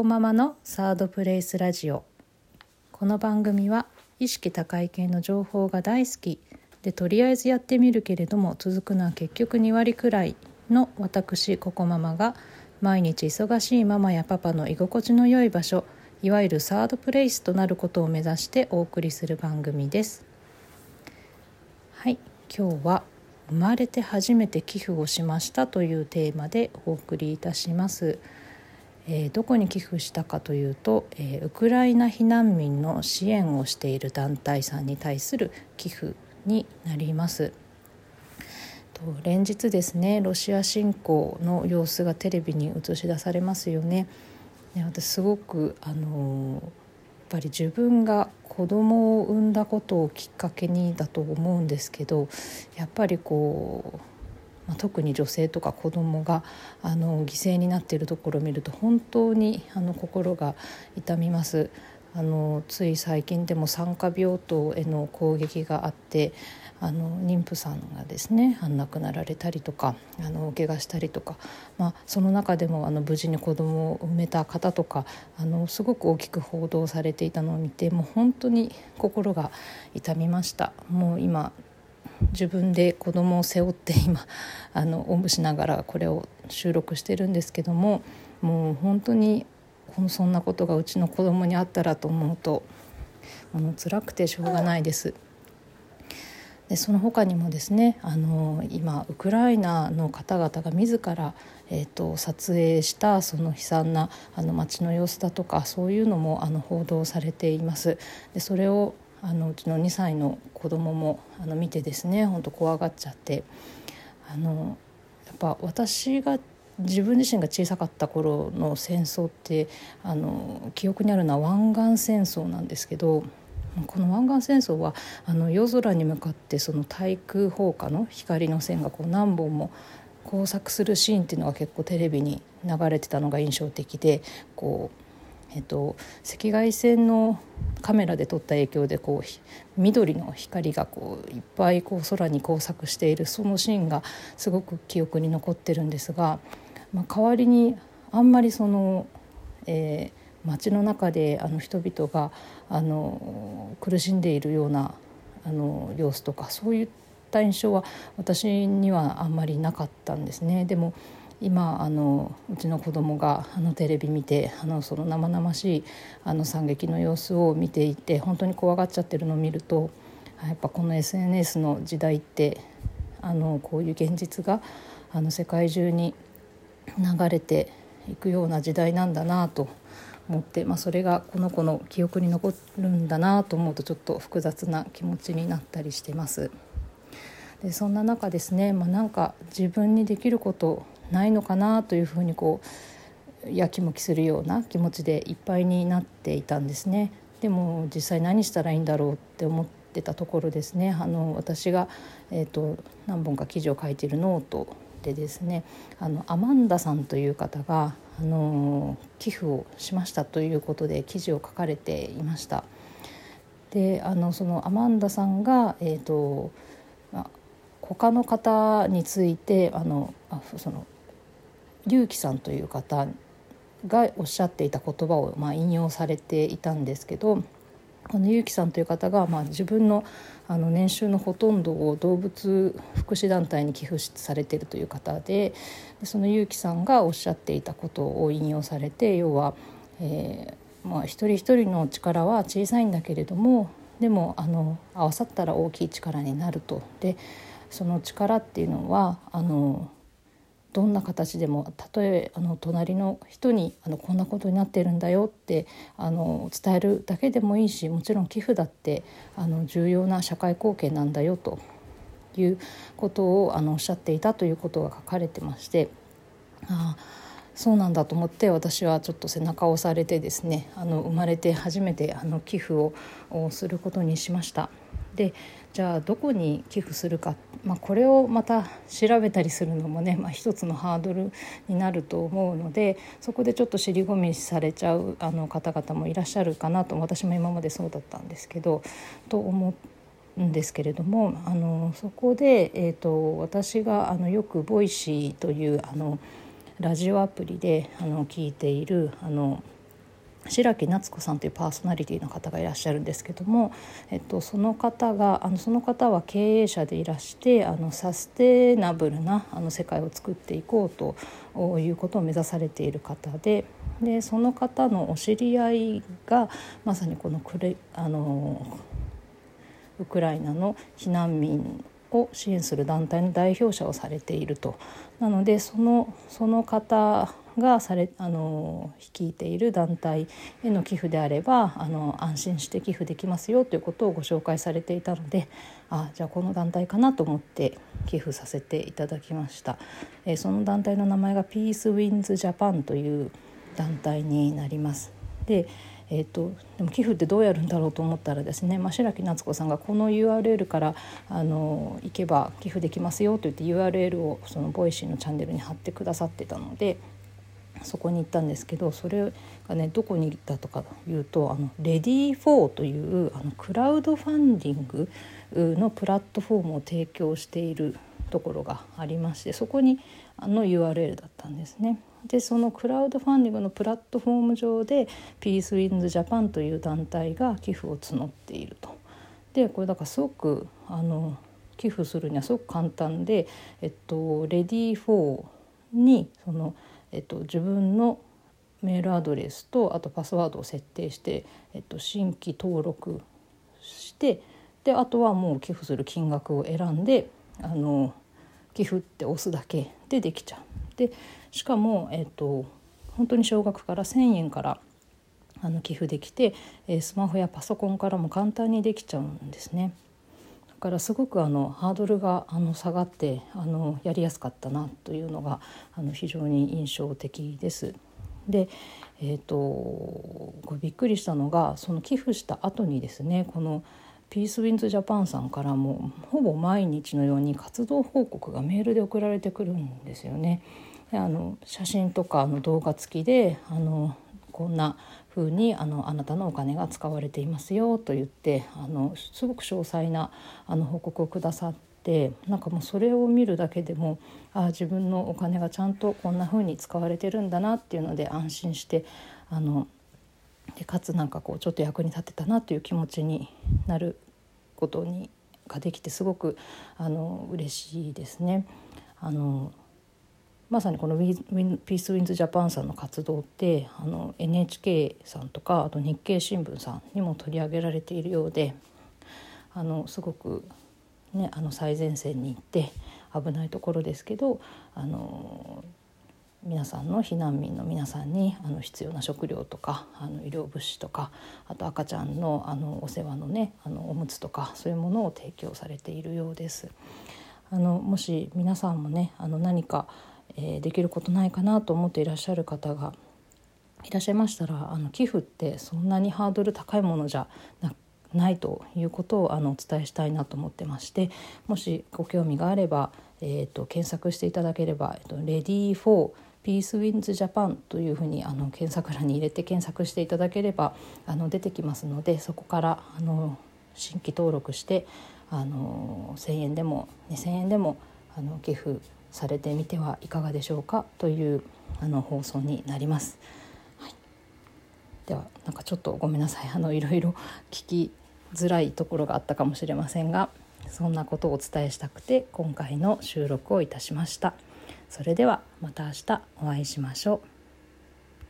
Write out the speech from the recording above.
コママのサードプレイスラジオこの番組は意識高い系の情報が大好きでとりあえずやってみるけれども続くのは結局2割くらいの私ココママが毎日忙しいママやパパの居心地の良い場所いわゆるサードプレイスとなることを目指してお送りする番組ですはい今日は生まれて初めて寄付をしましたというテーマでお送りいたします。えー、どこに寄付したかというと、えー、ウクライナ避難民の支援をしている団体さんに対する寄付になります。と連日ですねロシア侵攻の様子がテレビに映し出されますよね。で私すごくあのやっぱり自分が子供を産んだことをきっかけにだと思うんですけどやっぱりこうまあ、特に女性とか子どもがあの犠牲になっているところを見ると本当にあの心が痛みます。あのつい最近でも産科病棟への攻撃があってあの妊婦さんがですね亡くなられたりとかあの怪我したりとか、まあ、その中でもあの無事に子供を産めた方とかあのすごく大きく報道されていたのを見てもう本当に心が痛みました。もう今自分で子供を背負って今 あのおんぶしながらこれを収録してるんですけどももう本当にそんなことがうちの子供にあったらと思うともう辛くてしょうがないです。でその他にもですねあの今ウクライナの方々が自ら、えーと、撮影したその悲惨なあの街の様子だとかそういうのもあの報道されています。でそれをあのうちの2歳の子供もあの見てですね本当怖がっちゃって。あのやっぱ私が自分自身が小さかった頃の戦争ってあの記憶にあるのは湾岸戦争なんですけどこの湾岸戦争はあの夜空に向かってその対空砲火の光の線がこう何本も交錯するシーンっていうのが結構テレビに流れてたのが印象的でこうえっと、赤外線のカメラで撮った影響でこう緑の光がこういっぱいこう空に交錯しているそのシーンがすごく記憶に残ってるんですが、まあ、代わりにあんまりその、えー、街の中であの人々があの苦しんでいるようなあの様子とかそういった印象は私にはあんまりなかったんですね。でも今あのうちの子供があのテレビ見てあのその生々しいあの惨劇の様子を見ていて本当に怖がっちゃってるのを見るとやっぱこの SNS の時代ってあのこういう現実があの世界中に流れていくような時代なんだなと思って、まあ、それがこの子の記憶に残るんだなと思うとちょっと複雑な気持ちになったりしてます。でそんな中ですね、まあ、なんか自分にできることないのかなというふうにこうやきもきするような気持ちでいっぱいになっていたんですね。でも実際何したらいいんだろうって思ってたところですねあの私が、えーと、何本か記事を書いているノートでですねあのアマンダさんという方があの寄付をしましたということで記事を書かれていました。であのそのアマンダさんが、えーと、他の方についてあのあその龍樹さんという方がおっしゃっていた言葉をまあ引用されていたんですけどこの結城さんという方が、まあ、自分のあの年収のほとんどを動物福祉団体に寄付されているという方でその結城さんがおっしゃっていたことを引用されて要は、えーまあ、一人一人の力は小さいんだけれどもでもあの合わさったら大きい力になると。でその力っていうのはあのどんな形でもたとえあの隣の人にあのこんなことになってるんだよってあの伝えるだけでもいいしもちろん寄付だってあの重要な社会貢献なんだよということをあのおっしゃっていたということが書かれてましてあそうなんだと思って私はちょっと背中を押されてですねあの生まれて初めてあの寄付をすることにしました。でじゃあどこに寄付するか、まあ、これをまた調べたりするのもね、まあ、一つのハードルになると思うのでそこでちょっと尻込みされちゃうあの方々もいらっしゃるかなと私も今までそうだったんですけどと思うんですけれどもあのそこで、えーと、私があのよく Voicy というあのラジオアプリであの聞いているあの白木夏子さんというパーソナリティの方がいらっしゃるんですけども、えっと、その方があのその方は経営者でいらしてあのサステナブルなあの世界を作っていこうということを目指されている方ででその方のお知り合いがまさにこのクレあのウクライナの避難民を支援する団体の代表者をされていると。なのでそのその方がされあの率いている団体への寄付であればあの安心して寄付できますよということをご紹介されていたのであじゃあこの団体かなと思って寄付させていただきました、え、その団体の名前がピースウィンズジャパンという団体になります。でえーと、でも寄付ってどうやるんだろうと思ったらですね、まあ、白木夏子さんがこの URL からあの行けば寄付できますよと言って URL をその Voicy のチャンネルに貼ってくださってたのでそこに行ったんですけどそれがねどこに行ったかというとあの READYFOR というあのクラウドファンディングのプラットフォームを提供しているところがありましてそこにあの URL だったんですね。でそのクラウドファンディングのプラットフォーム上でピースウィンズジャパンという団体が寄付を募っていると。でこれだからすごくあの寄付するにはすごく簡単で、えっと、レディー4にそのえっと、自分のメールアドレスとあとパスワードを設定して、えっと、新規登録してであとはもう寄付する金額を選んであの寄付って押すだけでできちゃう。でしかも、えっと、本当に少額から1,000円からあの寄付できて、えスマホやパソコンからも簡単にできちゃうんですね。からすごくあのハードルがあの下がってあのやりやすかったなというのがあの非常に印象的です。で、えーと、びっくりしたのがその寄付した後にですねこのピースウィンズジャパンさんからもほぼ毎日のように活動報告がメールで送られてくるんですよね。あの写真とかの動画付きであのこんな風にあのあなたのお金が使われていますよと言ってあのすごく詳細なあの報告をくださってなんかもうそれを見るだけでもあ自分のお金がちゃんとこんな風に使われてるんだなっていうので安心してあのでかつなんかこうちょっと役に立てたなという気持ちになることにができてすごくあの嬉しいですね。あのまさにこのウィンピースウィンズジャパンさんの活動ってあの NHK さんとかあと日経新聞さんにも取り上げられているようであのすごく、ね、あの最前線に行って危ないところですけどあの皆さんの避難民の皆さんにあの必要な食料とかあの医療物資とかあと赤ちゃんのあのお世話のねあのおむつとかそういうものを提供されているようです。あのもし皆さんもねあの何かえー、できることないかなと思っていらっしゃる方がいらっしゃいましたらあの寄付ってそんなにハードル高いものじゃないということをあのお伝えしたいなと思ってましてもしご興味があれば、えーと、検索していただければ「えーと、 READYFOR ピースウィンズ・ジャパン」というふうにあの検索欄に入れて検索していただければあの出てきますのでそこからあの新規登録してあの1,000円でも2,000円でもあの寄付されてみてはいかがでしょうかというあの放送になります。はい、ではなんかちょっとごめんなさいあのいろいろ聞きづらいところがあったかもしれませんがそんなことをお伝えしたくて今回の収録をいたしました。それではまた明日お会いしましょう。